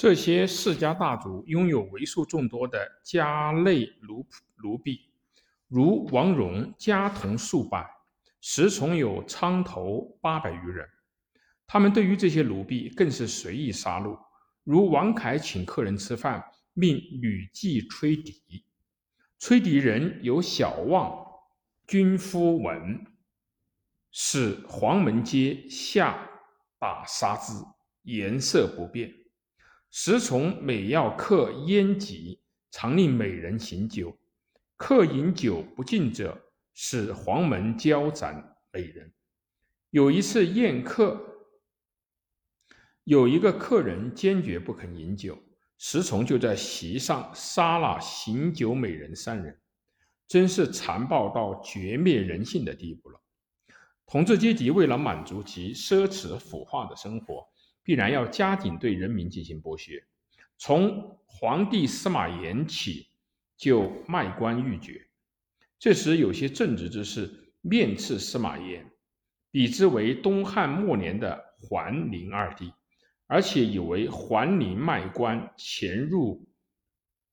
这些世家大族拥有为数众多的家内奴仆奴婢，如王戎家童数百，时从有仓头八百余人。他们对于这些奴婢更是随意杀戮，如王凯请客人吃饭，命女妓吹笛，吹笛人有小望君夫文，使黄门街下打杀之，颜色不变。时从每要客宴集，常令美人行酒。客饮酒不尽者，使黄门交斩美人。有一次宴客，有一个客人坚决不肯饮酒，石崇就在席上杀了行酒美人三人，真是残暴到绝灭人性的地步了。统治阶级为了满足其奢侈腐化的生活。必然要加紧对人民进行剥削，从皇帝司马炎起就卖官鬻爵。这时有些正直之士面斥司马炎，比之为东汉末年的桓灵二帝，而且以为桓灵卖官潜入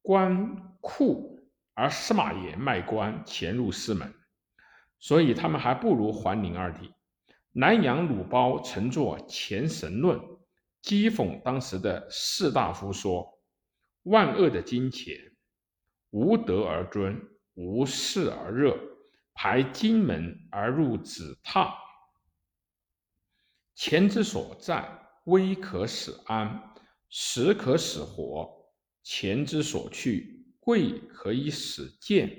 官库，而司马炎卖官潜入私门，所以他们还不如桓灵二帝。南阳鲁包曾作《前神论》。讥讽当时的士大夫说：“万恶的金钱，无德而尊，无势而热，排金门而入紫榻。钱之所在，危可使安，实可使活；钱之所去，贵可以使贱，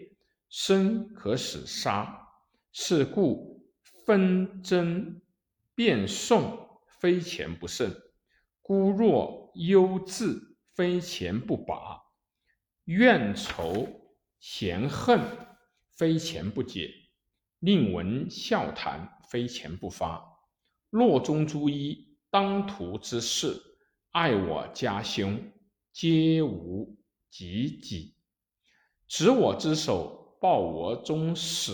生可使杀。是故纷争辩讼，非钱不胜。”孤弱忧志，非钱不拔；怨仇嫌恨，非钱不解；令闻笑谈，非钱不发。洛中诸医当涂之事，爱我家兄，皆无及己；执我之手，报我终始。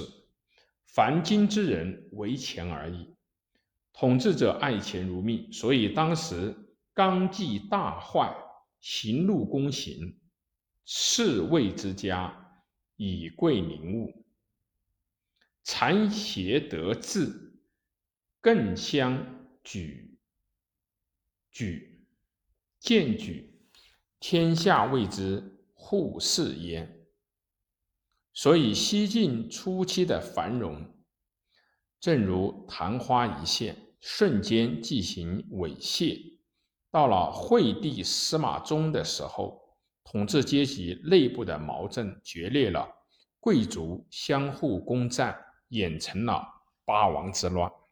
凡今之人，为钱而已。统治者爱钱如命，所以当时。纲纪大坏，行路公行，侍卫之家以贵名物，残邪得志，更相举举荐举，天下谓之护世焉。所以西晋初期的繁荣，正如昙花一现，瞬间进行猥亵。到了惠帝司马衷的时候，统治阶级内部的矛盾决裂了，贵族相互攻占，演成了八王之乱。